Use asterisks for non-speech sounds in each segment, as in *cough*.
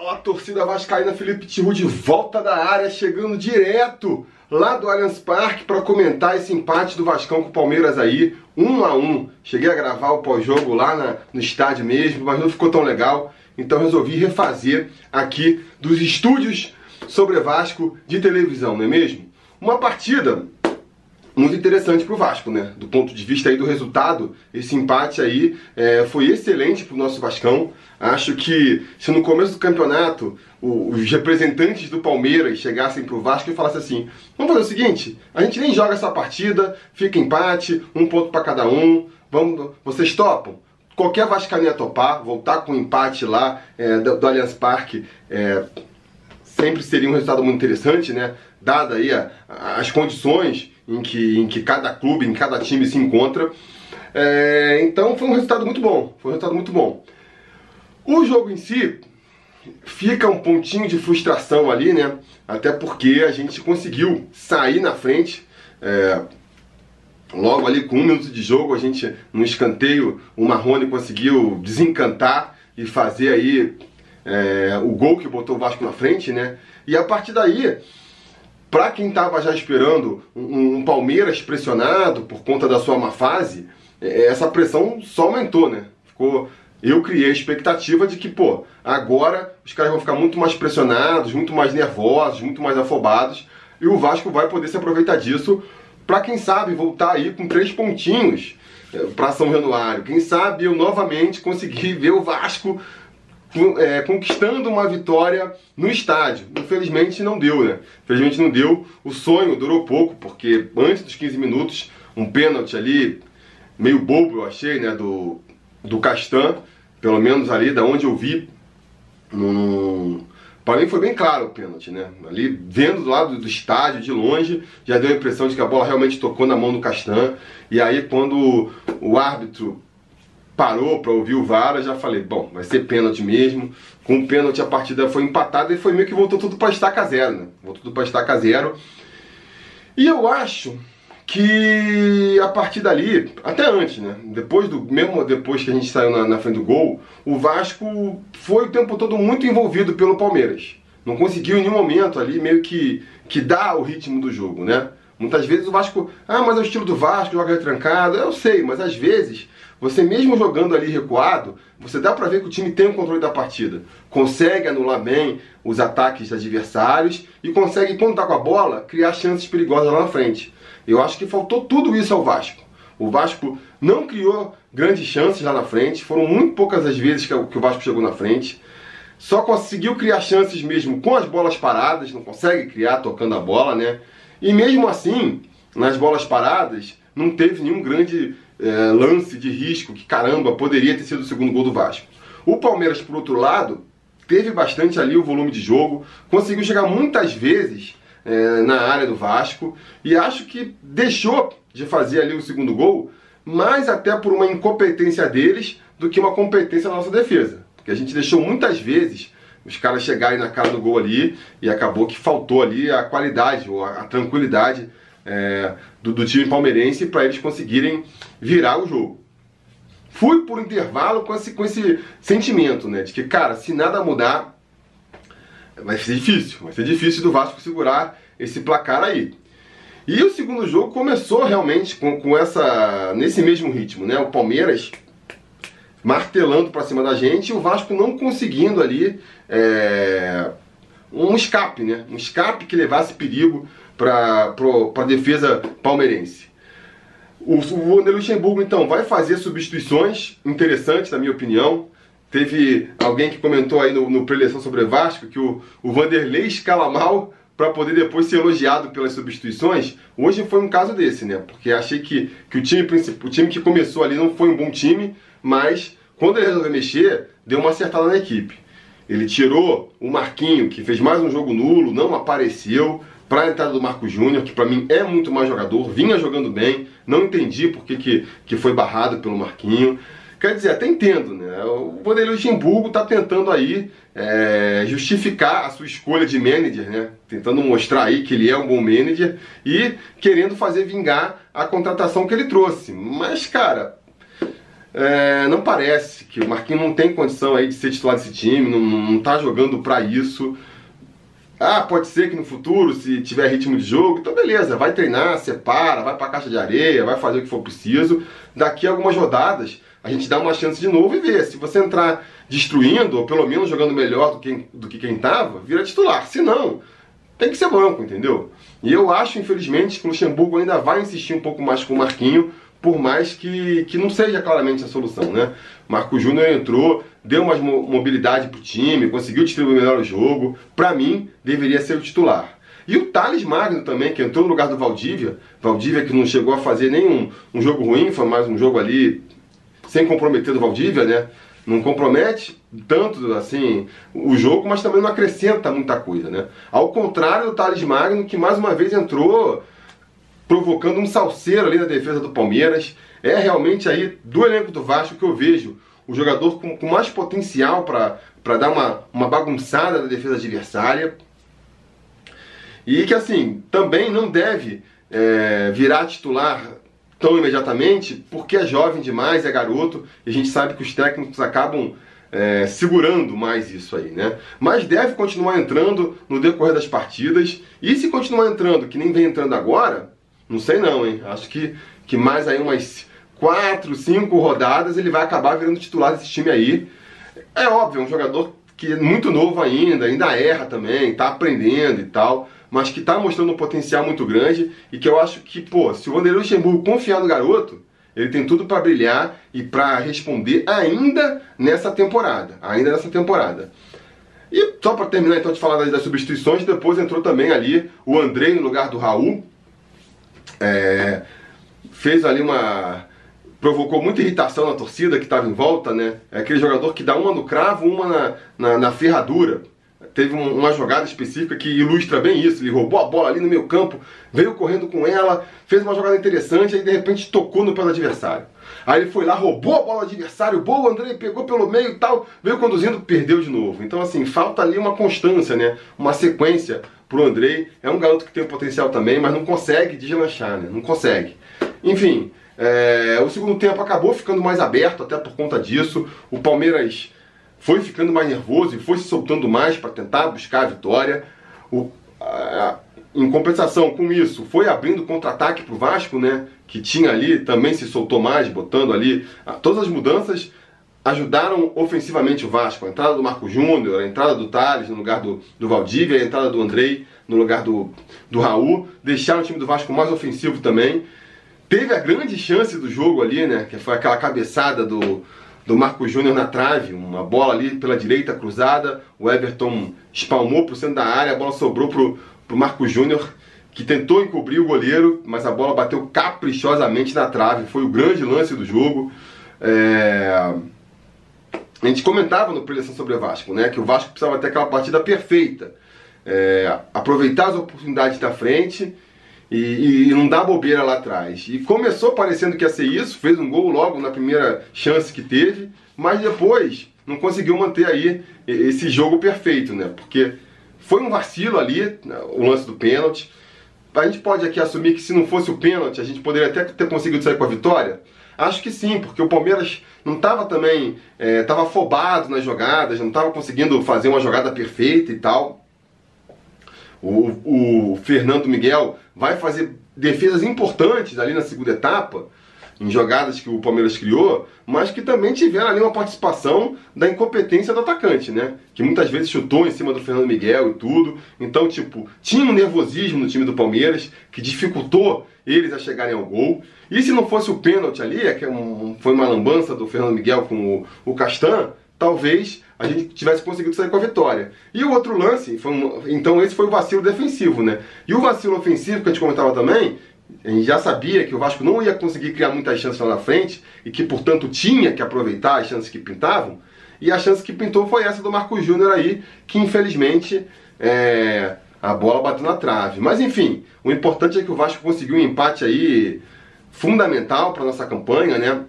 Fala, torcida vascaína, Felipe Tiru de volta da área, chegando direto lá do Allianz Parque para comentar esse empate do Vascão com o Palmeiras aí, um a um. Cheguei a gravar o pós-jogo lá na, no estádio mesmo, mas não ficou tão legal, então resolvi refazer aqui dos estúdios sobre Vasco de televisão, não é mesmo? Uma partida muito interessante para o Vasco, né? Do ponto de vista aí do resultado, esse empate aí é, foi excelente para o nosso Vascão. Acho que se no começo do campeonato os representantes do Palmeiras chegassem para o Vasco e falassem assim: vamos fazer o seguinte, a gente nem joga essa partida, fica empate, um ponto para cada um, vamos, vocês topam? Qualquer Vascaína topar, voltar com o empate lá é, do, do Allianz Parque, é, sempre seria um resultado muito interessante, né? Dada aí a, as condições em que, em que cada clube, em cada time se encontra. É, então foi um resultado muito bom. Foi um resultado muito bom. O jogo em si fica um pontinho de frustração ali, né? Até porque a gente conseguiu sair na frente. É, logo ali com um minuto de jogo, a gente no escanteio, o Marrone conseguiu desencantar e fazer aí é, o gol que botou o Vasco na frente, né? E a partir daí para quem estava já esperando um, um, Palmeiras pressionado por conta da sua má fase, é, essa pressão só aumentou, né? Ficou, eu criei a expectativa de que, pô, agora os caras vão ficar muito mais pressionados, muito mais nervosos, muito mais afobados, e o Vasco vai poder se aproveitar disso para quem sabe voltar aí com três pontinhos é, para São Januário. Quem sabe eu novamente conseguir *laughs* ver o Vasco é, conquistando uma vitória no estádio. Infelizmente não deu, né? Infelizmente não deu. O sonho durou pouco, porque antes dos 15 minutos, um pênalti ali, meio bobo eu achei, né? Do, do Castan, pelo menos ali da onde eu vi. Para mim foi bem claro o pênalti, né? Ali vendo do lado do estádio, de longe, já deu a impressão de que a bola realmente tocou na mão do Castan. E aí quando o árbitro parou para ouvir o VAR, eu já falei, bom, vai ser pênalti mesmo. Com o pênalti a partida foi empatada e foi meio que voltou tudo para estaca zero, né? Voltou tudo para estaca zero. E eu acho que a partir dali, até antes, né? Depois do mesmo depois que a gente saiu na, na frente do gol, o Vasco foi o tempo todo muito envolvido pelo Palmeiras. Não conseguiu em nenhum momento ali meio que que dar o ritmo do jogo, né? Muitas vezes o Vasco, ah, mas é o estilo do Vasco, joga retrancado. Eu sei, mas às vezes você mesmo jogando ali recuado, você dá para ver que o time tem o controle da partida. Consegue anular bem os ataques adversários e consegue, quando tá com a bola, criar chances perigosas lá na frente. Eu acho que faltou tudo isso ao Vasco. O Vasco não criou grandes chances lá na frente, foram muito poucas as vezes que o Vasco chegou na frente. Só conseguiu criar chances mesmo com as bolas paradas, não consegue criar tocando a bola, né? E mesmo assim, nas bolas paradas, não teve nenhum grande é, lance de risco que, caramba, poderia ter sido o segundo gol do Vasco. O Palmeiras, por outro lado, teve bastante ali o volume de jogo, conseguiu chegar muitas vezes é, na área do Vasco e acho que deixou de fazer ali o segundo gol, mais até por uma incompetência deles do que uma competência da nossa defesa. Porque a gente deixou muitas vezes os caras chegarem na cara do gol ali e acabou que faltou ali a qualidade ou a, a tranquilidade é, do, do, time palmeirense para eles conseguirem virar o jogo. Fui por intervalo com esse, com esse sentimento, né? De que, cara, se nada mudar, vai ser difícil. Vai ser difícil do Vasco segurar esse placar aí. E o segundo jogo começou realmente com, com essa nesse mesmo ritmo, né? O Palmeiras martelando para cima da gente e o Vasco não conseguindo ali é, um escape, né? Um escape que levasse perigo para a defesa palmeirense. O, o Wander Luxemburgo, então, vai fazer substituições interessantes, na minha opinião. Teve alguém que comentou aí no, no preleção sobre Vasco que o, o Vanderlei escala mal para poder depois ser elogiado pelas substituições. Hoje foi um caso desse, né? Porque achei que, que o, time, o time que começou ali não foi um bom time, mas quando ele resolveu mexer, deu uma acertada na equipe. Ele tirou o Marquinho, que fez mais um jogo nulo, não apareceu, para a entrada do Marco Júnior, que para mim é muito mais jogador, vinha jogando bem, não entendi por que, que, que foi barrado pelo Marquinho. Quer dizer, até entendo, né? O Vanderlei Luxemburgo está tentando aí é, justificar a sua escolha de manager, né? Tentando mostrar aí que ele é um bom manager e querendo fazer vingar a contratação que ele trouxe. Mas, cara, é, não parece que o Marquinhos não tem condição aí de ser titular desse time, não, não tá jogando para isso. Ah, pode ser que no futuro, se tiver ritmo de jogo, então beleza, vai treinar, separa, vai pra caixa de areia, vai fazer o que for preciso. Daqui a algumas rodadas, a gente dá uma chance de novo e vê. Se você entrar destruindo, ou pelo menos jogando melhor do que, do que quem tava, vira titular. Se não, tem que ser banco, entendeu? E eu acho, infelizmente, que o Luxemburgo ainda vai insistir um pouco mais com o Marquinho, por mais que, que não seja claramente a solução, né? Marco Júnior entrou, deu mais mobilidade pro time, conseguiu distribuir melhor o jogo. Para mim, deveria ser o titular. E o Thales Magno também, que entrou no lugar do Valdívia. Valdívia que não chegou a fazer nenhum um jogo ruim, foi mais um jogo ali sem comprometer do Valdívia, né? Não compromete tanto assim o jogo, mas também não acrescenta muita coisa, né? Ao contrário do Thales Magno, que mais uma vez entrou provocando um salseiro ali na defesa do Palmeiras. É realmente aí do elenco do Vasco que eu vejo o jogador com, com mais potencial para dar uma, uma bagunçada na defesa adversária. E que assim, também não deve é, virar titular tão imediatamente, porque é jovem demais, é garoto, e a gente sabe que os técnicos acabam é, segurando mais isso aí, né? Mas deve continuar entrando no decorrer das partidas, e se continuar entrando, que nem vem entrando agora, não sei não, hein? Acho que, que mais aí umas quatro, cinco rodadas ele vai acabar virando titular desse time aí. É óbvio, é um jogador que é muito novo ainda, ainda erra também, tá aprendendo e tal, mas que tá mostrando um potencial muito grande e que eu acho que, pô, se o Vanderlei Luxemburgo confiar no garoto, ele tem tudo para brilhar e para responder ainda nessa temporada, ainda nessa temporada. E só para terminar então de falar das, substituições, depois entrou também ali o Andrei no lugar do Raul, é, fez ali uma. provocou muita irritação na torcida que estava em volta, né? É aquele jogador que dá uma no cravo, uma na, na, na ferradura. Teve um, uma jogada específica que ilustra bem isso. Ele roubou a bola ali no meio campo, veio correndo com ela, fez uma jogada interessante e de repente tocou no pé do adversário. Aí ele foi lá, roubou a bola do adversário, boa, André pegou pelo meio e tal, veio conduzindo, perdeu de novo. Então, assim, falta ali uma constância, né? Uma sequência pro Andrei. É um garoto que tem um potencial também, mas não consegue deslanchar, né? Não consegue. Enfim, é, o segundo tempo acabou ficando mais aberto, até por conta disso. O Palmeiras foi ficando mais nervoso e foi se soltando mais para tentar buscar a vitória. O, a, em compensação com isso, foi abrindo contra-ataque para o Vasco, né? Que tinha ali, também se soltou mais, botando ali. Todas as mudanças ajudaram ofensivamente o Vasco. A entrada do Marco Júnior, a entrada do Thales no lugar do, do Valdívia, a entrada do Andrei no lugar do, do Raul, deixaram o time do Vasco mais ofensivo também. Teve a grande chance do jogo ali, né? Que foi aquela cabeçada do, do Marco Júnior na trave, uma bola ali pela direita cruzada, o Everton espalmou para o centro da área, a bola sobrou pro, pro Marco Júnior, que tentou encobrir o goleiro, mas a bola bateu caprichosamente na trave, foi o grande lance do jogo. É a gente comentava no preleção sobre o Vasco, né? Que o Vasco precisava ter aquela partida perfeita. É, aproveitar as oportunidades da frente e, e, não dar bobeira lá atrás. E começou parecendo que ia ser isso, fez um gol logo na primeira chance que teve, mas depois não conseguiu manter aí esse jogo perfeito, né? Porque foi um vacilo ali, né, o lance do pênalti. A gente pode aqui assumir que se não fosse o pênalti, a gente poderia até ter conseguido sair com a vitória. Acho que sim, porque o Palmeiras não estava também, estava é, afobado nas jogadas, não estava conseguindo fazer uma jogada perfeita e tal. O, o Fernando Miguel vai fazer defesas importantes ali na segunda etapa, em jogadas que o Palmeiras criou, mas que também tiveram ali uma participação da incompetência do atacante, né? Que muitas vezes chutou em cima do Fernando Miguel e tudo. Então, tipo, tinha um nervosismo no time do Palmeiras que dificultou eles a chegarem ao gol. E se não fosse o pênalti ali, é que é foi uma lambança do Fernando Miguel com o, o Castan, talvez a gente tivesse conseguido sair com a vitória. E o outro lance, um, então esse foi o vacilo defensivo, né? E o vacilo ofensivo que a gente comentava também, a gente já sabia que o Vasco não ia conseguir criar muitas chances lá na frente e que, portanto, tinha que aproveitar as chances que pintavam. E a chance que pintou foi essa do Marcos Júnior aí, que infelizmente é, a bola bateu na trave. Mas enfim, o importante é que o Vasco conseguiu um empate aí fundamental para nossa campanha, né?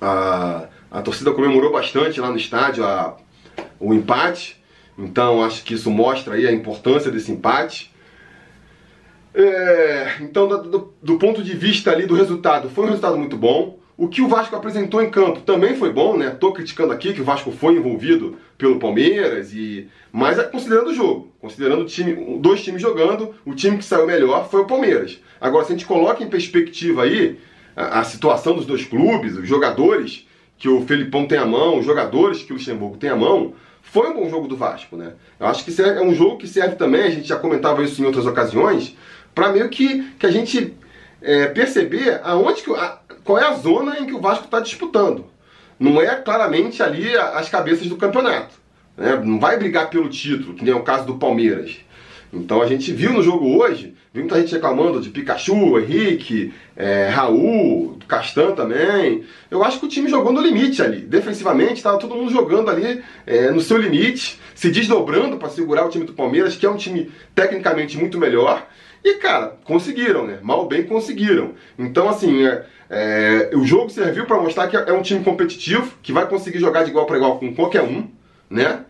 A, a torcida comemorou bastante lá no estádio a, o empate. Então acho que isso mostra aí a importância desse empate. É, então, do, do, ponto de vista ali do resultado, foi um resultado muito bom. o que o Vasco apresentou em campo também foi bom, né? Tô criticando aqui que o Vasco foi envolvido pelo Palmeiras e mas é considerando o jogo, considerando o time, dois times jogando, o time que saiu melhor foi o Palmeiras. Agora se a gente coloca em perspectiva aí a, a situação dos dois clubes, os jogadores que o Felipão tem a mão, os jogadores que o Luxemburgo tem a mão, foi um bom jogo do Vasco, né? Eu acho que é um jogo que serve também, a gente já comentava isso em outras ocasiões, para meio que, que a gente é, perceber aonde que, a, qual é a zona em que o Vasco está disputando. Não é claramente ali as cabeças do campeonato. Né? Não vai brigar pelo título, que nem é o caso do Palmeiras. Então a gente viu no jogo hoje, viu muita gente reclamando de Pikachu, Henrique, é, Raul, Castan também. Eu acho que o time jogou no limite ali. Defensivamente, estava todo mundo jogando ali é, no seu limite, se desdobrando para segurar o time do Palmeiras, que é um time tecnicamente muito melhor. E, cara, conseguiram, né? Mal bem conseguiram. Então, assim, é, é, o jogo serviu para mostrar que é um time competitivo, que vai conseguir jogar de igual para igual com qualquer um, né?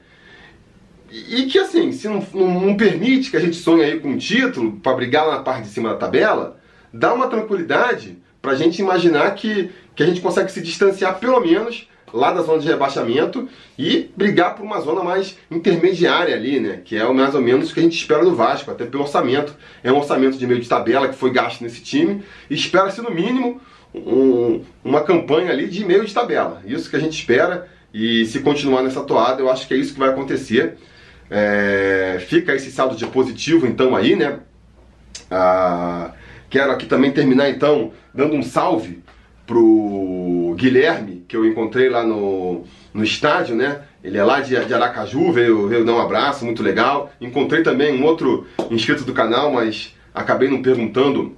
E, que, assim, se não, não, não, permite que a gente sonhe aí com um título para brigar lá na parte de cima da tabela, dá uma tranquilidade para a gente imaginar que, que a gente consegue se distanciar pelo menos lá da zona de rebaixamento e brigar por uma zona mais intermediária ali, né? Que é mais ou menos o que a gente espera do Vasco, até pelo orçamento. É um orçamento de meio de tabela que foi gasto nesse time espera-se no mínimo um, uma campanha ali de meio de tabela. Isso que a gente espera e se continuar nessa toada, eu acho que é isso que vai acontecer. É, fica esse saldo de positivo então aí, né? Ah, quero aqui também terminar então dando um salve pro Guilherme, que eu encontrei lá no, no estádio, né? Ele é lá de, de Aracaju, veio, veio dar um abraço, muito legal. Encontrei também um outro inscrito do canal, mas acabei não perguntando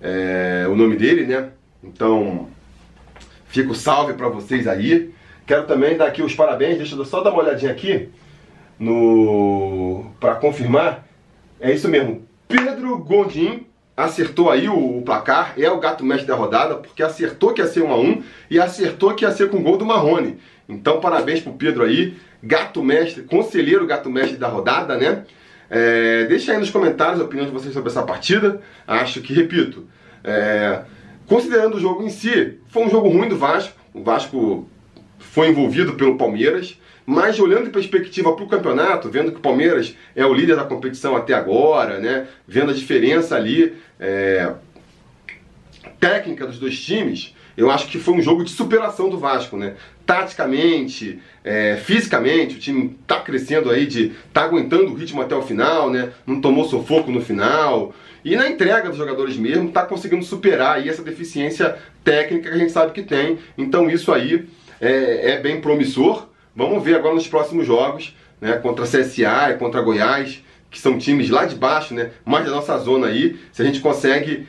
é, o nome dele, né? Então, fico salve para vocês aí. Quero também dar aqui os parabéns, deixa eu só dar uma olhadinha aqui no para confirmar. É isso mesmo. Pedro Gondim acertou aí o, o, placar, é o gato mestre da rodada, porque acertou que ia ser 1 a 1 e acertou que ia ser com gol do Marrone. Então, parabéns pro Pedro aí, gato mestre, conselheiro gato mestre da rodada, né? É, deixa aí nos comentários a opinião de vocês sobre essa partida. Acho que, repito, é, considerando o jogo em si, foi um jogo ruim do Vasco. O Vasco foi envolvido pelo Palmeiras. Mas olhando em perspectiva para o campeonato, vendo que o Palmeiras é o líder da competição até agora, né? Vendo a diferença ali é, técnica dos dois times, eu acho que foi um jogo de superação do Vasco, né? Taticamente, é, fisicamente, o time está crescendo aí, de tá aguentando o ritmo até o final, né? Não tomou sufoco no final. E na entrega dos jogadores mesmo, está conseguindo superar aí essa deficiência técnica que a gente sabe que tem. Então isso aí é, é bem promissor. Vamos ver agora nos próximos jogos, né, contra a CSA e contra Goiás, que são times lá de baixo, né, mais da nossa zona aí, se a gente consegue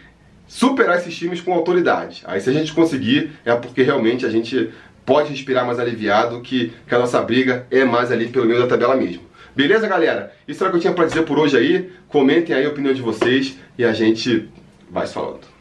superar esses times com autoridade. Aí se a gente conseguir, é porque realmente a gente pode respirar mais aliviado, que, que a nossa briga é mais ali pelo meio da tabela mesmo. Beleza, galera? Isso era o que eu tinha para dizer por hoje aí. Comentem aí a opinião de vocês e a gente vai falando.